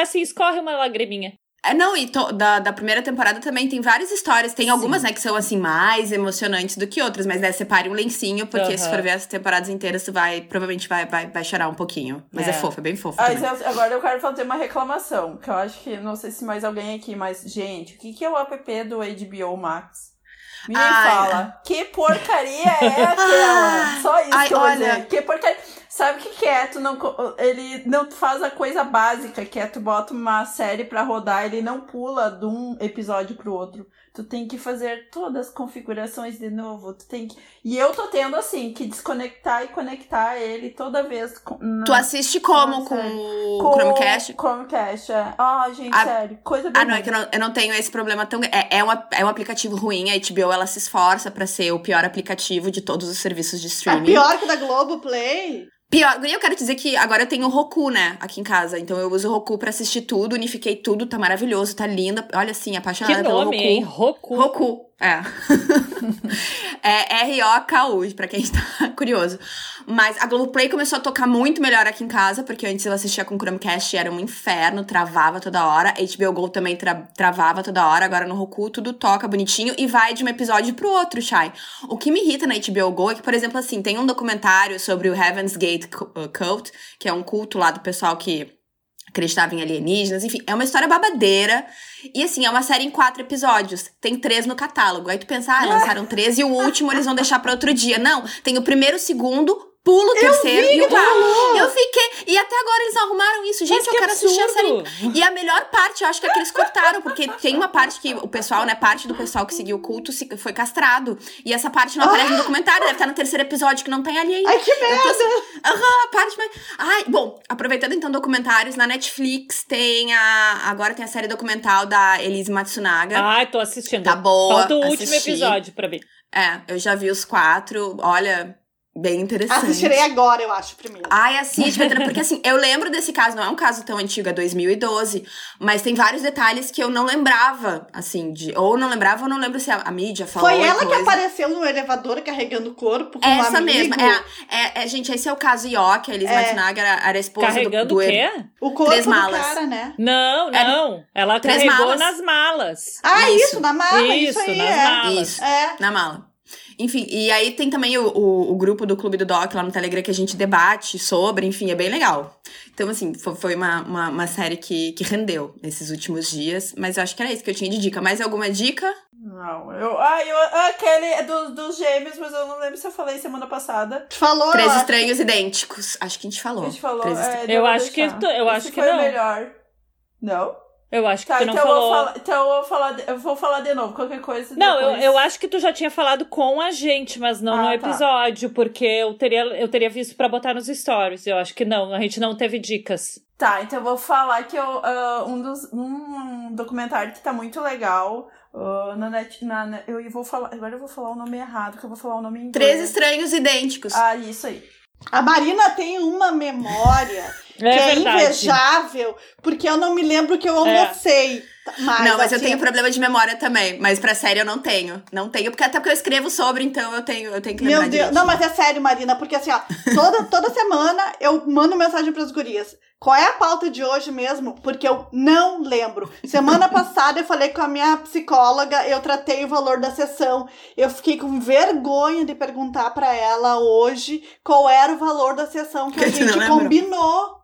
Assim, escorre uma lagriminha. É, não, e to, da, da primeira temporada também tem várias histórias. Tem algumas, Sim. né, que são, assim, mais emocionantes do que outras. Mas, né, separe um lencinho, porque uhum. se for ver as temporadas inteiras, tu vai, provavelmente vai, vai, vai chorar um pouquinho. Mas é, é fofo, é bem fofo ah, eu, Agora eu quero fazer uma reclamação, que eu acho que, não sei se mais alguém aqui, mas, gente, o que, que é o app do HBO Max? Me Ai, fala, que porcaria é aquela? Só isso Ai, que eu olha... vou dizer. Que porcaria... Sabe o que, que é? Tu não, ele não faz a coisa básica, que é tu bota uma série pra rodar, ele não pula de um episódio pro outro. Tu tem que fazer todas as configurações de novo. Tu tem que... E eu tô tendo, assim, que desconectar e conectar ele toda vez. Na... Tu assiste como? Com o Chromecast? Chromecast, é. Ah, gente, a... sério. Coisa bem. Ah, não, é que eu não, eu não tenho esse problema tão. É, é, um, é um aplicativo ruim. A HBO ela se esforça pra ser o pior aplicativo de todos os serviços de é streaming. É pior que o da Globo Play? Pior, eu quero dizer que agora eu tenho o Roku, né, aqui em casa. Então eu uso o Roku pra assistir tudo, unifiquei tudo, tá maravilhoso, tá linda. Olha assim, apaixonada que nome, pelo Roku. Hein? Roku. Roku. É. é R-O-K-U, pra quem está curioso. Mas a Globoplay começou a tocar muito melhor aqui em casa, porque antes eu assistia com Chromecast era um inferno, travava toda hora. HBO Go também tra travava toda hora. Agora no Roku tudo toca bonitinho e vai de um episódio pro outro, Shai. O que me irrita na HBO Go é que, por exemplo, assim, tem um documentário sobre o Heaven's Gate uh, Cult, que é um culto lá do pessoal que acreditava em alienígenas, enfim, é uma história babadeira. E assim, é uma série em quatro episódios. Tem três no catálogo. Aí tu pensa, ah, lançaram três e o último eles vão deixar para outro dia. Não, tem o primeiro, o segundo, pulo o terceiro e o quarto. Eu fiquei. E até agora eles arrumaram isso. Gente, eu quero absurdo. assistir a série. E a melhor parte, eu acho que é que eles cortaram, porque tem uma parte que o pessoal, né? Parte do pessoal que seguiu o culto foi castrado. E essa parte não aparece ah. no documentário, deve estar no terceiro episódio que não tem ali ainda. Ai, que merda! Assim, Aham, uhum, a parte mais. Ai, bom, aproveitando então documentários, na Netflix tem a. Agora tem a série documental da Elise Matsunaga. Ai, tô assistindo. Tá boa. Falta o último episódio pra mim. É, eu já vi os quatro. Olha, Bem interessante. Assistirei agora, eu acho, primeiro. Ai, assiste, Pedro, porque assim, eu lembro desse caso, não é um caso tão antigo, é 2012, mas tem vários detalhes que eu não lembrava, assim, de. Ou não lembrava, ou não lembro se a, a mídia falou. Foi ela que apareceu no elevador carregando o corpo com Essa um mesma. É, é, é, gente, esse é o caso Ioki, a Elis é. Matinaga era, era a esposa carregando do, do o quê? O corpo Três malas. do cara, né? Não, não. Ela Três carregou malas. nas malas. Ah, isso, isso na mala, isso, isso aí, nas é. malas. Isso, é. na mala. Enfim, e aí tem também o, o, o, grupo do Clube do Doc lá no Telegram que a gente debate sobre, enfim, é bem legal. Então, assim, foi uma, uma, uma, série que, que rendeu nesses últimos dias, mas eu acho que era isso que eu tinha de dica. Mais alguma dica? Não, eu. Ah, eu, aquele é do, dos gêmeos, mas eu não lembro se eu falei semana passada. Falou, Três estranhos idênticos. Acho que a gente falou. A gente falou. É, eu acho que, eu acho que foi não. melhor. Não? Eu acho que tá, tu não então falou. Eu falar, então eu vou falar, eu vou falar de novo, qualquer coisa. Não, eu, eu acho que tu já tinha falado com a gente, mas não ah, no tá. episódio, tá. porque eu teria, eu teria visto para botar nos stories. Eu acho que não, a gente não teve dicas. Tá, então eu vou falar que eu, uh, um, dos, um documentário que tá muito legal. Uh, na net, na, eu vou falar. Agora eu vou falar o nome errado, que eu vou falar o nome em Três estranhos idênticos. Ah, isso aí. A Marina tem uma memória é que é invejável, porque eu não me lembro que eu almocei. É. Mas, não, mas assim, eu tenho problema de memória também. Mas pra série eu não tenho. Não tenho, porque até porque eu escrevo sobre, então eu tenho, eu tenho que lembrar Meu Deus, não, mas é sério, Marina, porque assim, ó, toda, toda semana eu mando mensagem pras gurias. Qual é a pauta de hoje mesmo? Porque eu não lembro. Semana passada eu falei com a minha psicóloga, eu tratei o valor da sessão. Eu fiquei com vergonha de perguntar para ela hoje qual era o valor da sessão que, que a gente combinou.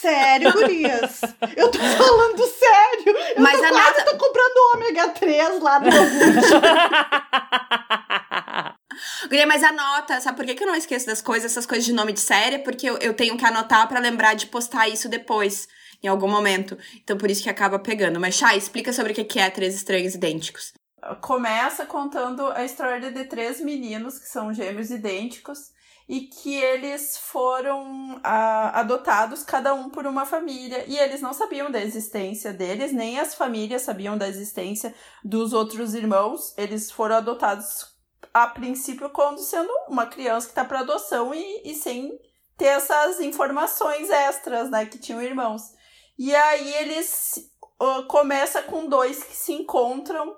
Sério, gurias. Eu tô falando sério. Eu Mas tô a quase nada... tô comprando ômega 3 lá no Guria, mas anota, sabe por que, que eu não esqueço das coisas, essas coisas de nome de série? Porque eu, eu tenho que anotar para lembrar de postar isso depois, em algum momento. Então por isso que acaba pegando. Mas, Chay, explica sobre o que é Três Estranhos Idênticos. Começa contando a história de três meninos que são gêmeos idênticos e que eles foram ah, adotados cada um por uma família e eles não sabiam da existência deles, nem as famílias sabiam da existência dos outros irmãos. Eles foram adotados a princípio quando sendo uma criança que está para adoção e, e sem ter essas informações extras, né, que tinham irmãos. E aí eles uh, começa com dois que se encontram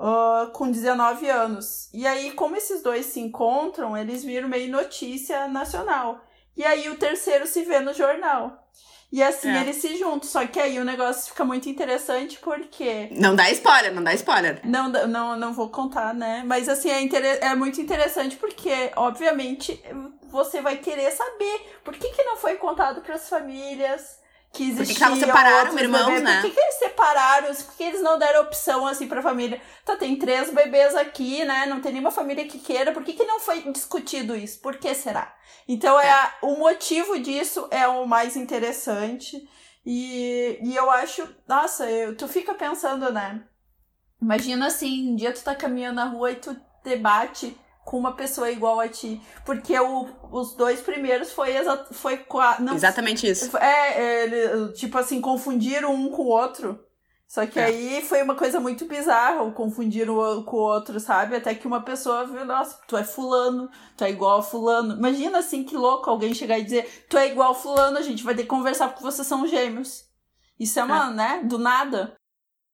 uh, com 19 anos. E aí, como esses dois se encontram, eles viram meio notícia nacional. E aí o terceiro se vê no jornal. E assim É. eles se juntam. Só que aí o negócio fica muito interessante porque. Não dá spoiler, não dá spoiler. Não, não, não vou contar, né? Mas assim, é, inter... é muito interessante porque, obviamente, você vai querer saber por que, que não foi contado para as famílias que existiam. que elas separaram, irmãos, né? Por que, que eles separaram? Por que eles não deram opção assim pra família? Tá, tem três bebês aqui, né? Não tem nenhuma família que queira. Por que, que não foi discutido isso? Por que será? Então, é, a- o motivo disso é o mais interessante. E, e eu acho, nossa, eu, tu fica pensando, né? Imagina assim, um dia tu tá caminhando na rua e tu debate com uma pessoa igual a ti. Porque o, os dois primeiros foi, exa foi não Exatamente isso. é, ele, tipo assim, confundiram um com o outro. Só que É. aí foi uma coisa muito bizarra, o confundir o com o outro, sabe? Até que uma pessoa viu, nossa, tu é fulano, tu é igual a fulano. Imagina assim, que louco alguém chegar e dizer, tu é igual a fulano, a gente vai ter que conversar porque vocês são gêmeos. Isso é uma, né, do nada.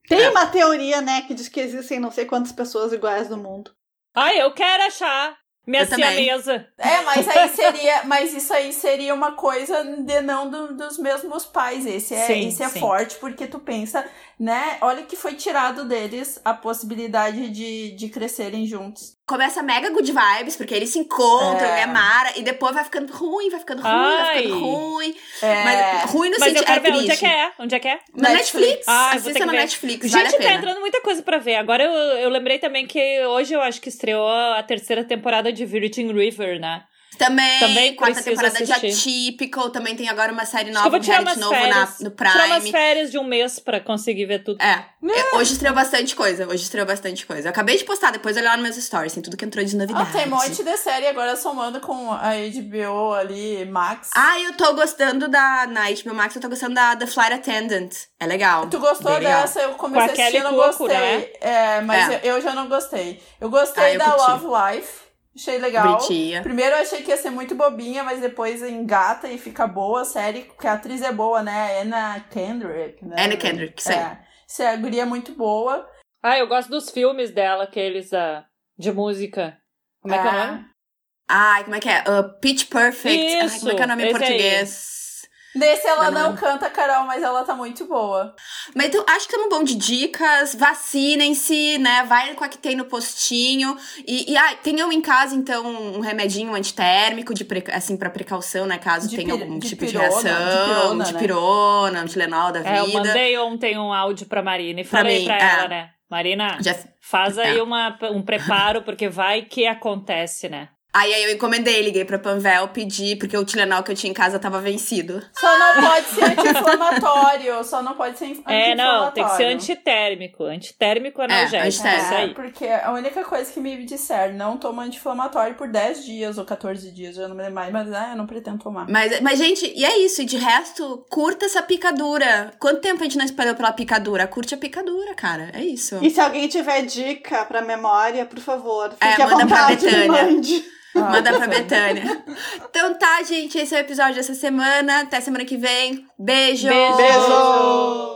Tem É. uma teoria, né, que diz que existem não sei quantas pessoas iguais no mundo. Ai, eu quero achar minha Eu também. siamesa. É, mas aí seria, mas isso aí seria uma coisa de não do- dos mesmos pais. Esse é, Sim, esse é sim. forte, porque tu pensa, né? Olha que foi tirado deles a possibilidade de, de crescerem juntos. Começa mega good vibes, porque eles se encontram, É. é Mara, e depois vai ficando ruim, vai ficando ruim, vai Ai. ficando ruim. É, Mas ruim no Mas eu sentido. quero É ver onde é que é. Onde é que é? Na Netflix. Netflix. Ah, Assista na ver. Netflix, vale Gente, a tá entrando muita coisa pra ver. Agora eu, eu lembrei também que hoje eu acho que estreou a terceira temporada de Virgin River, né? Também, Também quarta temporada de assistir. Atypical, também tem agora uma série Acho que nova, eu vou um tirar reality umas novo na, férias. no Tirar umas Prime. férias de um mês pra conseguir ver tudo. É, é, hoje estreou bastante coisa, hoje estreou bastante coisa. Eu acabei de postar, depois olhar nos meus stories, tem tudo que entrou de Ah, novidade. tem um monte de série agora somando com a HBO ali, Max. Ah, eu tô gostando da, na HBO Max, eu tô gostando da The Flight Attendant. É legal. Tu gostou Bem legal. dessa? Eu comecei Com a assistir, eu não gostei. né? É, mas É. Eu, eu já não gostei. Eu gostei Ah, eu da curti. Love Life. Achei legal. Primeiro eu achei que ia ser muito bobinha, mas depois engata e fica boa a série, porque a atriz é boa, né? Anna Kendrick. Né? Anna Kendrick, aí. É. Isso é, a guria é muito boa. Ah, eu gosto dos filmes dela, aqueles ah, de música. Como é que é o É. nome? Ai, como é que é? Uh, Pitch Perfect. Ai, Isso, como é que é o nome em aí. Nesse ela Não, não, não. canta, Carol, mas ela tá muito boa. Mas então, acho que estamos bom de dicas. Vacinem-se, né? Vai com a que tem no postinho. E, e ah, tenham em casa, então, um remedinho antitérmico, de pre- assim, pra precaução, né? Caso De tenha algum de tipo pirona, de de reação. pirona, De né? pirona, um Tilenol da É, eu vida. mandei ontem um áudio pra Marina e Pra falei mim, pra é. ela, né? Marina, Já- faz aí É. uma, um preparo, porque vai que acontece, né? Aí, aí eu encomendei, liguei pra Panvel, pedi, porque o Tilenol que eu tinha em casa tava vencido. Só não pode ser anti-inflamatório. Só não pode ser anti-inflamatório. É, não, tem que ser antitérmico. Antitérmico analgésico. antitérmico. Isso É, aí. porque a única coisa que me disseram, não toma anti-inflamatório por 10 dias ou 14 dias, eu não me lembro mais, mas ah, eu não pretendo tomar. Mas, mas, gente, e é isso. E de resto, curta essa picadura. Quanto tempo a gente não esperou pela picadura? Curte a picadura, cara. É isso. E se alguém tiver dica pra memória, por favor, fique É, à manda pra vontade, Betânia. mande. Ah, Manda pra. Betânia. Então tá, gente. Esse é o episódio dessa semana. Até semana que vem. Beijo! Beijo. Beijo!